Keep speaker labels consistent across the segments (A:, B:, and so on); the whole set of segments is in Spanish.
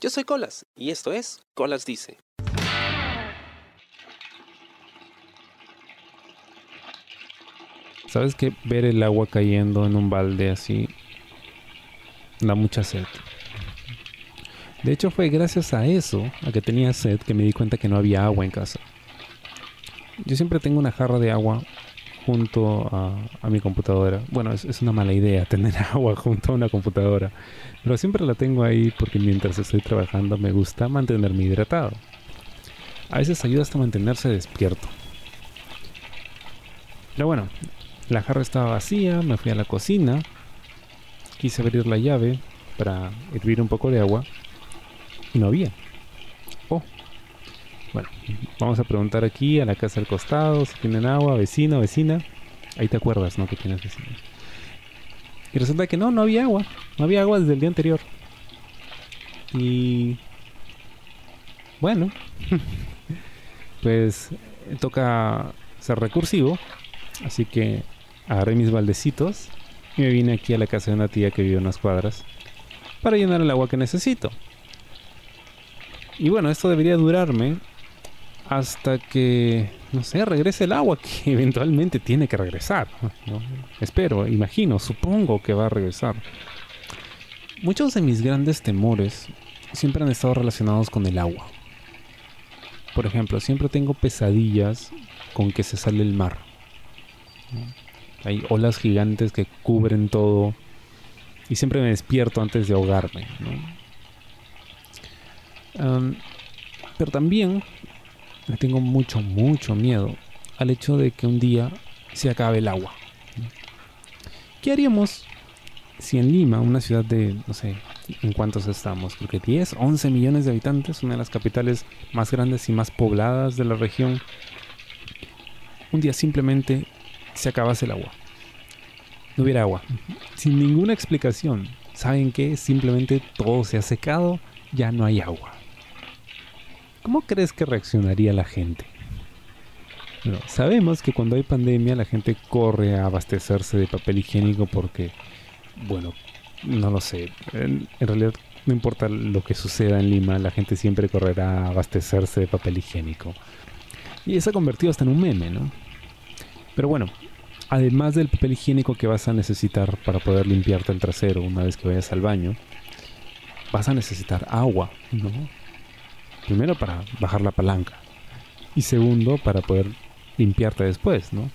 A: Yo soy Colas y esto es Colas Dice.
B: ¿Sabes que ver el agua cayendo en un balde así da mucha sed? De hecho fue gracias a eso, a que tenía sed, que me di cuenta que no había agua en casa. Yo siempre tengo una jarra de agua junto a, mi computadora. Bueno, es, una mala idea tener agua junto a una computadora. Pero siempre la tengo ahí porque mientras estoy trabajando me gusta mantenerme hidratado. A veces ayuda hasta mantenerse despierto. Pero bueno, la jarra estaba vacía, me fui a la cocina, quise abrir la llave para hervir un poco de agua y no había. Bueno, vamos a preguntar aquí a la casa al costado si tienen agua, vecino, vecina. Ahí te acuerdas, ¿no? Que tienes vecino. Y resulta que no, no había agua. No había agua desde el día anterior. Y... Bueno. pues toca ser recursivo. Así que agarré mis baldecitos y me vine aquí a la casa de una tía que vive unas cuadras para llenar el agua que necesito. Y bueno, esto debería durarme hasta que, no sé, regrese el agua que eventualmente tiene que regresar. Espero, imagino, supongo que va a regresar. Muchos de mis grandes temores siempre han estado relacionados con el agua. Por ejemplo, siempre tengo pesadillas con que se sale el mar. Hay olas gigantes que cubren todo y siempre me despierto antes de ahogarme. pero también tengo mucho, mucho miedo al hecho de que un día se acabe el agua. ¿Qué haríamos si en Lima, una ciudad de, no sé, ¿en cuántos estamos? Creo que 10, 11 millones de habitantes, una de las capitales más grandes y más pobladas de la región, un día simplemente se acabase el agua. No hubiera agua. Sin ninguna explicación. ¿Saben qué? Simplemente todo se ha secado, ya no hay agua. ¿Cómo crees que reaccionaría la gente? sabemos que cuando hay pandemia la gente corre a abastecerse de papel higiénico porque, bueno, no lo sé. En, realidad no importa lo que suceda en Lima, la gente siempre correrá a abastecerse de papel higiénico. Y se ha convertido hasta en un meme, ¿no? Pero bueno, además del papel higiénico que vas a necesitar para poder limpiarte el trasero una vez que vayas al baño, vas a necesitar agua, ¿no? Primero para bajar la palanca y segundo para poder limpiarte después, ¿no?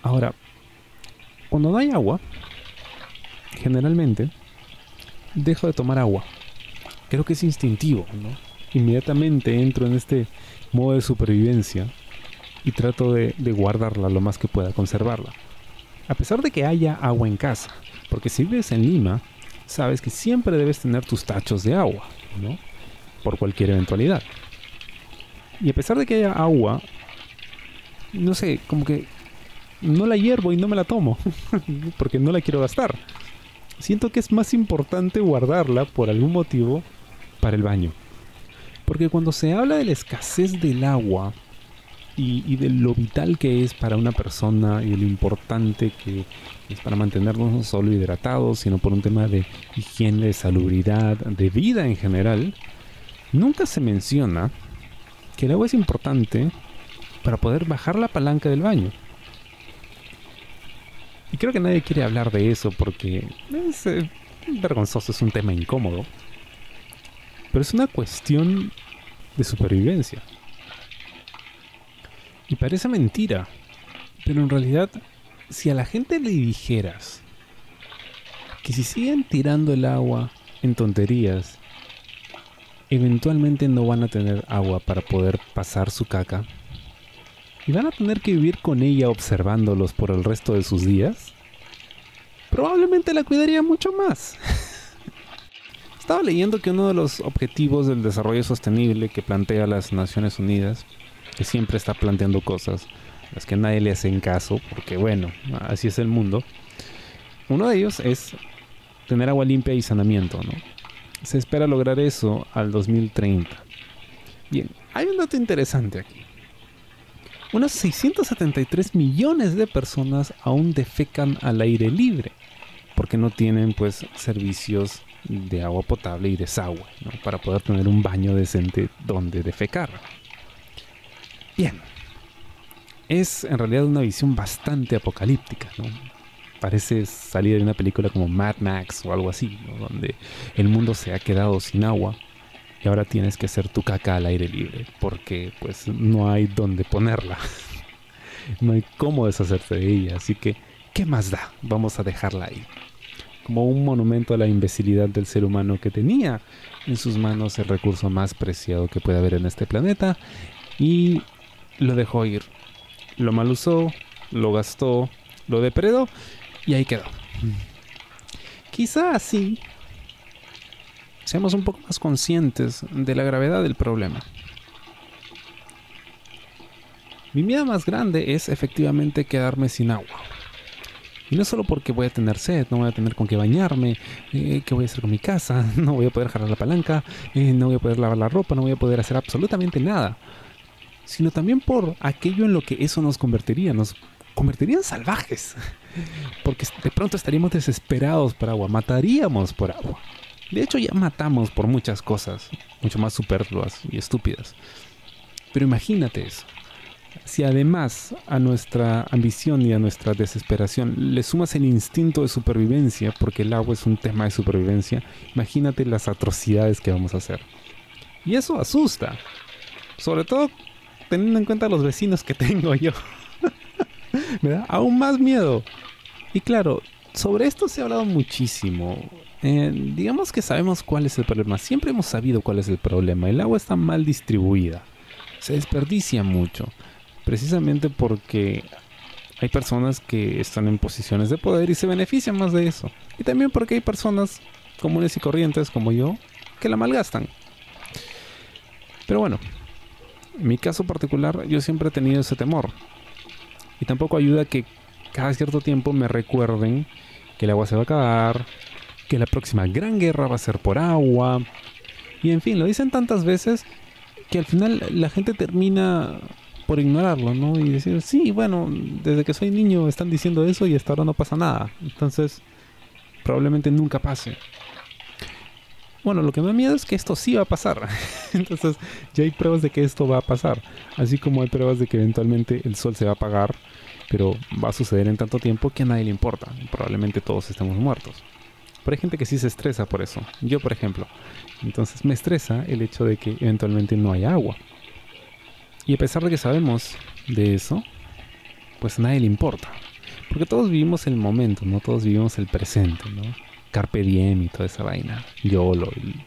B: Ahora, cuando no hay agua, generalmente dejo de tomar agua. Creo que es instintivo, ¿no? Inmediatamente entro en este modo de supervivencia y trato de, de, guardarla lo más que pueda, conservarla. A pesar de que haya agua en casa, porque si vives en Lima, sabes que siempre debes tener tus tachos de agua, ¿no? Por cualquier eventualidad. Y a pesar de que haya agua, no sé, como que no la hiervo y no me la tomo, porque no la quiero gastar. Siento que es más importante guardarla por algún motivo para el baño. Porque cuando se habla de la escasez del agua y, de lo vital que es para una persona y lo importante que es para mantenernos no solo hidratados, sino por un tema de higiene, de salubridad, de vida en general, nunca se menciona que el agua es importante para poder bajar la palanca del baño. Y creo que nadie quiere hablar de eso porque es eh, vergonzoso, es un tema incómodo. Pero es una cuestión de supervivencia. Y parece mentira. Pero en realidad, si a la gente le dijeras que si siguen tirando el agua en tonterías, eventualmente no van a tener agua para poder pasar su caca, y van a tener que vivir con ella observándolos por el resto de sus días, probablemente la cuidaría mucho más. Estaba leyendo que uno de los objetivos del desarrollo sostenible que plantea las Naciones Unidas, que siempre está planteando cosas las que nadie le hace caso, porque bueno, así es el mundo, uno de ellos es tener agua limpia y saneamiento, ¿no? Se espera lograr eso al 2030. Bien, hay un dato interesante aquí unas 673 millones de personas aún defecan al aire libre, porque no tienen pues servicios de agua potable y desagüe, para poder tener un baño decente donde defecar. Bien, es en realidad una visión bastante apocalíptica, ¿no? Parece salir de una película como Mad Max o algo así, donde el mundo se ha quedado sin agua y ahora tienes que hacer tu caca al aire libre porque pues no hay donde ponerla. no hay cómo deshacerse de ella, así que ¿qué más da? Vamos a dejarla ahí. Como un monumento a la imbecilidad del ser humano que tenía en sus manos el recurso más preciado que puede haber en este planeta y lo dejó ir. Lo mal usó, lo gastó, lo depredó y ahí quedó. Quizá así seamos un poco más conscientes de la gravedad del problema. Mi miedo más grande es efectivamente quedarme sin agua. Y no solo porque voy a tener sed, no voy a tener con qué bañarme, eh, qué voy a hacer con mi casa, no voy a poder jalar la palanca, eh, no voy a poder lavar la ropa, no voy a poder hacer absolutamente nada. Sino también por aquello en lo que eso nos convertiría, nos convertiría en salvajes. Porque de pronto estaríamos desesperados por agua, mataríamos por agua. De hecho ya matamos por muchas cosas, mucho más superfluas y estúpidas. Pero imagínate eso. Si además a nuestra ambición y a nuestra desesperación le sumas el instinto de supervivencia, porque el agua es un tema de supervivencia, imagínate las atrocidades que vamos a hacer. Y eso asusta. Sobre todo teniendo en cuenta los vecinos que tengo yo. Me da aún más miedo. Y claro, sobre esto se ha hablado muchísimo. Eh, digamos que sabemos cuál es el problema. Siempre hemos sabido cuál es el problema. El agua está mal distribuida. Se desperdicia mucho. Precisamente porque hay personas que están en posiciones de poder y se benefician más de eso. Y también porque hay personas comunes y corrientes como yo que la malgastan. Pero bueno, mi caso particular yo siempre he tenido ese temor. Y tampoco ayuda que cada cierto tiempo me recuerden que el agua se va a acabar, que la próxima gran guerra va a ser por agua. Y en fin, lo dicen tantas veces que al final la gente termina por ignorarlo, ¿no? Y decir, sí, bueno, desde que soy niño están diciendo eso y hasta ahora no pasa nada. Entonces, probablemente nunca pase. Bueno, lo que me da miedo es que esto sí va a pasar. Entonces, ya hay pruebas de que esto va a pasar. Así como hay pruebas de que eventualmente el sol se va a apagar, pero va a suceder en tanto tiempo que a nadie le importa. Probablemente todos estemos muertos. Pero hay gente que sí se estresa por eso. Yo, por ejemplo. Entonces me estresa el hecho de que eventualmente no haya agua. Y a pesar de que sabemos de eso, pues a nadie le importa. Porque todos vivimos el momento, no todos vivimos el presente, ¿no? Carpe diem y toda esa vaina. YOLO y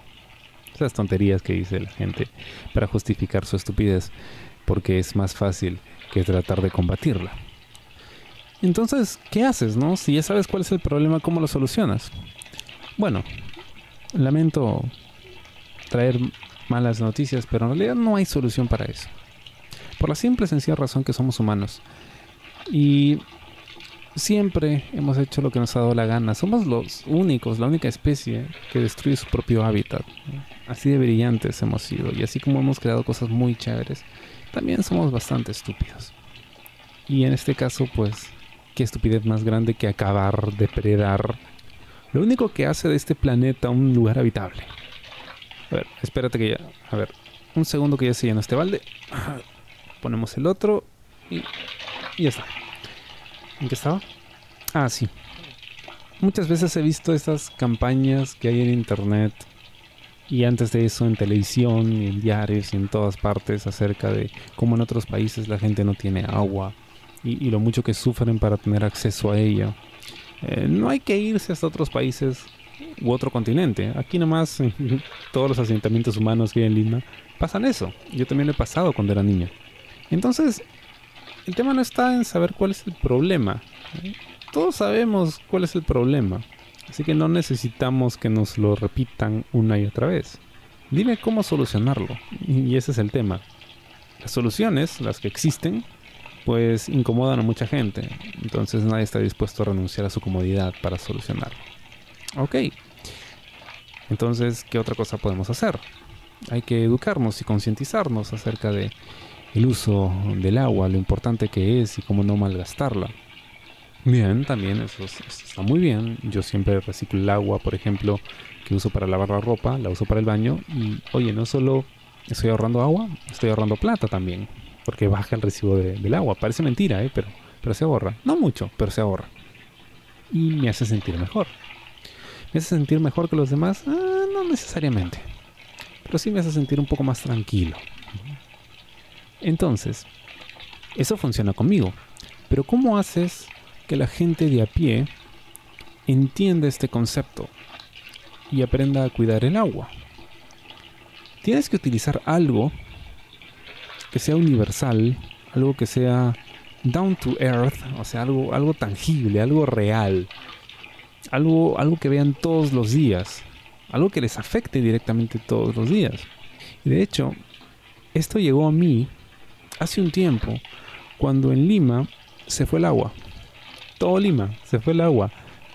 B: esas tonterías que dice la gente para justificar su estupidez. Porque es más fácil que tratar de combatirla. Entonces, ¿qué haces, no? Si ya sabes cuál es el problema, ¿cómo lo solucionas? Bueno, lamento traer malas noticias, pero en realidad no hay solución para eso. Por la simple y sencilla razón que somos humanos. Y siempre hemos hecho lo que nos ha dado la gana. Somos los únicos, la única especie que destruye su propio hábitat. Así de brillantes hemos sido. Y así como hemos creado cosas muy chéveres, también somos bastante estúpidos. Y en este caso, pues, qué estupidez más grande que acabar, depredar lo único que hace de este planeta un lugar habitable. A ver, espérate que ya. A ver, un segundo que ya se llenó este balde. Ponemos el otro y, y ya está. ¿En qué estaba? Ah, sí. Muchas veces he visto estas campañas que hay en internet y antes de eso en televisión y en diarios y en todas partes acerca de cómo en otros países la gente no tiene agua y, lo mucho que sufren para tener acceso a ella. Eh, no hay que irse hasta otros países u otro continente. Aquí nomás, todos los asentamientos humanos que hay en Lima pasan eso. Yo también lo he pasado cuando era niño. Entonces, el tema no está en saber cuál es el problema. Todos sabemos cuál es el problema. Así que no necesitamos que nos lo repitan una y otra vez. Dime cómo solucionarlo. Y ese es el tema. Las soluciones, las que existen, pues incomodan a mucha gente. Entonces nadie está dispuesto a renunciar a su comodidad para solucionarlo. Ok. Entonces, ¿qué otra cosa podemos hacer? Hay que educarnos y concientizarnos acerca de el uso del agua, lo importante que es y cómo no malgastarla. Bien, también eso, está muy bien. Yo siempre reciclo el agua, por ejemplo, que uso para lavar la ropa, la uso para el baño. Y oye, no solo estoy ahorrando agua, estoy ahorrando plata también. Porque baja el recibo del agua. Parece mentira, ¿eh? pero, pero se ahorra. No mucho, pero se ahorra. Y me hace sentir mejor. ¿Me hace sentir mejor que los demás? Ah, no necesariamente. Pero sí me hace sentir un poco más tranquilo. Entonces, eso funciona conmigo. Pero ¿cómo haces que la gente de a pie entienda este concepto y aprenda a cuidar el agua? Tienes que utilizar algo que sea universal, algo que sea down to earth, o sea, algo, algo tangible, algo real, algo, algo que vean todos los días, algo que les afecte directamente todos los días. Y de hecho, esto llegó a mí hace un tiempo, cuando en Lima se fue el agua. Todo Lima se fue el agua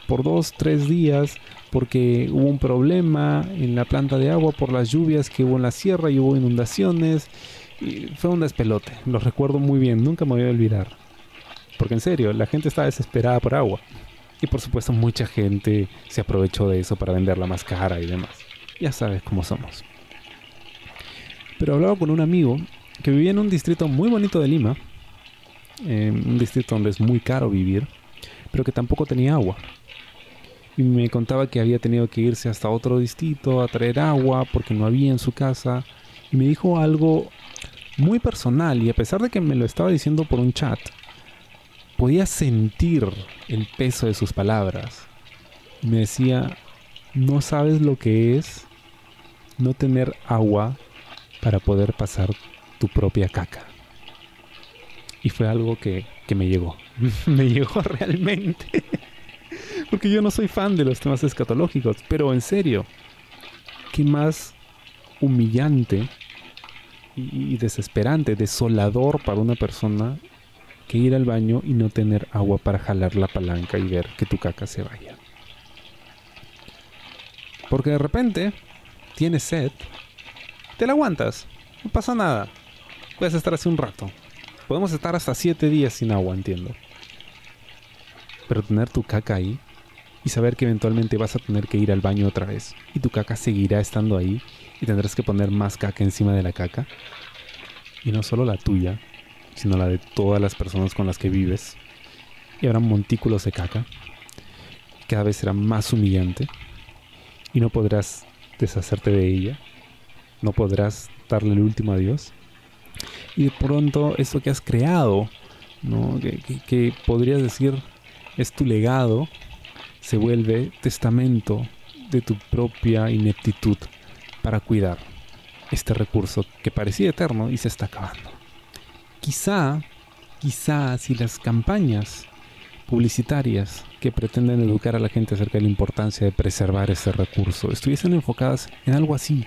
B: por dos, tres días porque hubo un problema en la planta de agua por las lluvias que hubo en la sierra y hubo inundaciones. Y fue un despelote, lo recuerdo muy bien, nunca me voy a olvidar. Porque en serio, la gente estaba desesperada por agua. Y por supuesto mucha gente se aprovechó de eso para venderla más cara y demás. Ya sabes cómo somos. Pero hablaba con un amigo que vivía en un distrito muy bonito de Lima, un distrito donde es muy caro vivir, pero que tampoco tenía agua. Y me contaba que había tenido que irse hasta otro distrito a traer agua porque no había en su casa. Y me dijo algo muy personal y a pesar de que me lo estaba diciendo por un chat, podía sentir el peso de sus palabras. Me decía, no sabes lo que es no tener agua para poder pasar tu propia caca. Y fue algo que, que me llegó. me llegó realmente. Porque yo no soy fan de los temas escatológicos, pero en serio, ¿qué más humillante y desesperante, desolador para una persona que ir al baño y no tener agua para jalar la palanca y ver que tu caca se vaya. Porque de repente tienes sed, te la aguantas, no pasa nada. Puedes estar así un rato. Podemos estar hasta 7 días sin agua, entiendo. Pero tener tu caca ahí y saber que eventualmente vas a tener que ir al baño otra vez y tu caca seguirá estando ahí y tendrás que poner más caca encima de la caca. Y no solo la tuya, sino la de todas las personas con las que vives. Y habrá montículos de caca. Cada vez será más humillante. Y no podrás deshacerte de ella. No podrás darle el último adiós. Y de pronto esto que has creado, ¿no? que, que podrías decir es tu legado, se vuelve testamento de tu propia ineptitud para cuidar este recurso que parecía eterno y se está acabando. Quizá, quizá si las campañas publicitarias que pretenden educar a la gente acerca de la importancia de preservar ese recurso estuviesen enfocadas en algo así,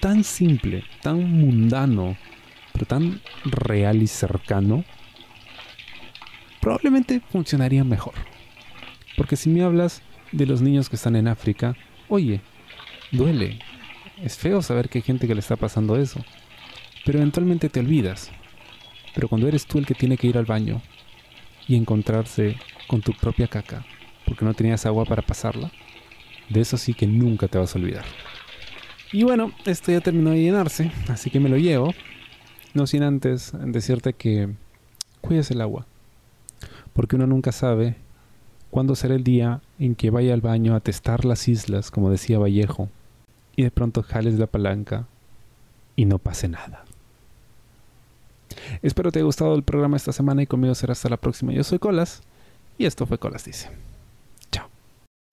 B: tan simple, tan mundano, tan real y cercano, probablemente funcionaría mejor. Porque si me hablas de los niños que están en África, oye, duele. Es feo saber que hay gente que le está pasando eso. Pero eventualmente te olvidas. Pero cuando eres tú el que tiene que ir al baño y encontrarse con tu propia caca porque no tenías agua para pasarla, de eso sí que nunca te vas a olvidar. Y bueno, esto ya terminó de llenarse, así que me lo llevo. No sin antes decirte que cuides el agua, porque uno nunca sabe cuándo será el día en que vaya al baño a testar las islas, como decía Vallejo, y de pronto jales la palanca y no pase nada. Espero te haya gustado el programa esta semana y conmigo será hasta la próxima. Yo soy Colas y esto fue Colas Dice. Chao.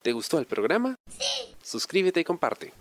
A: ¿Te gustó el programa? Sí. Suscríbete y comparte.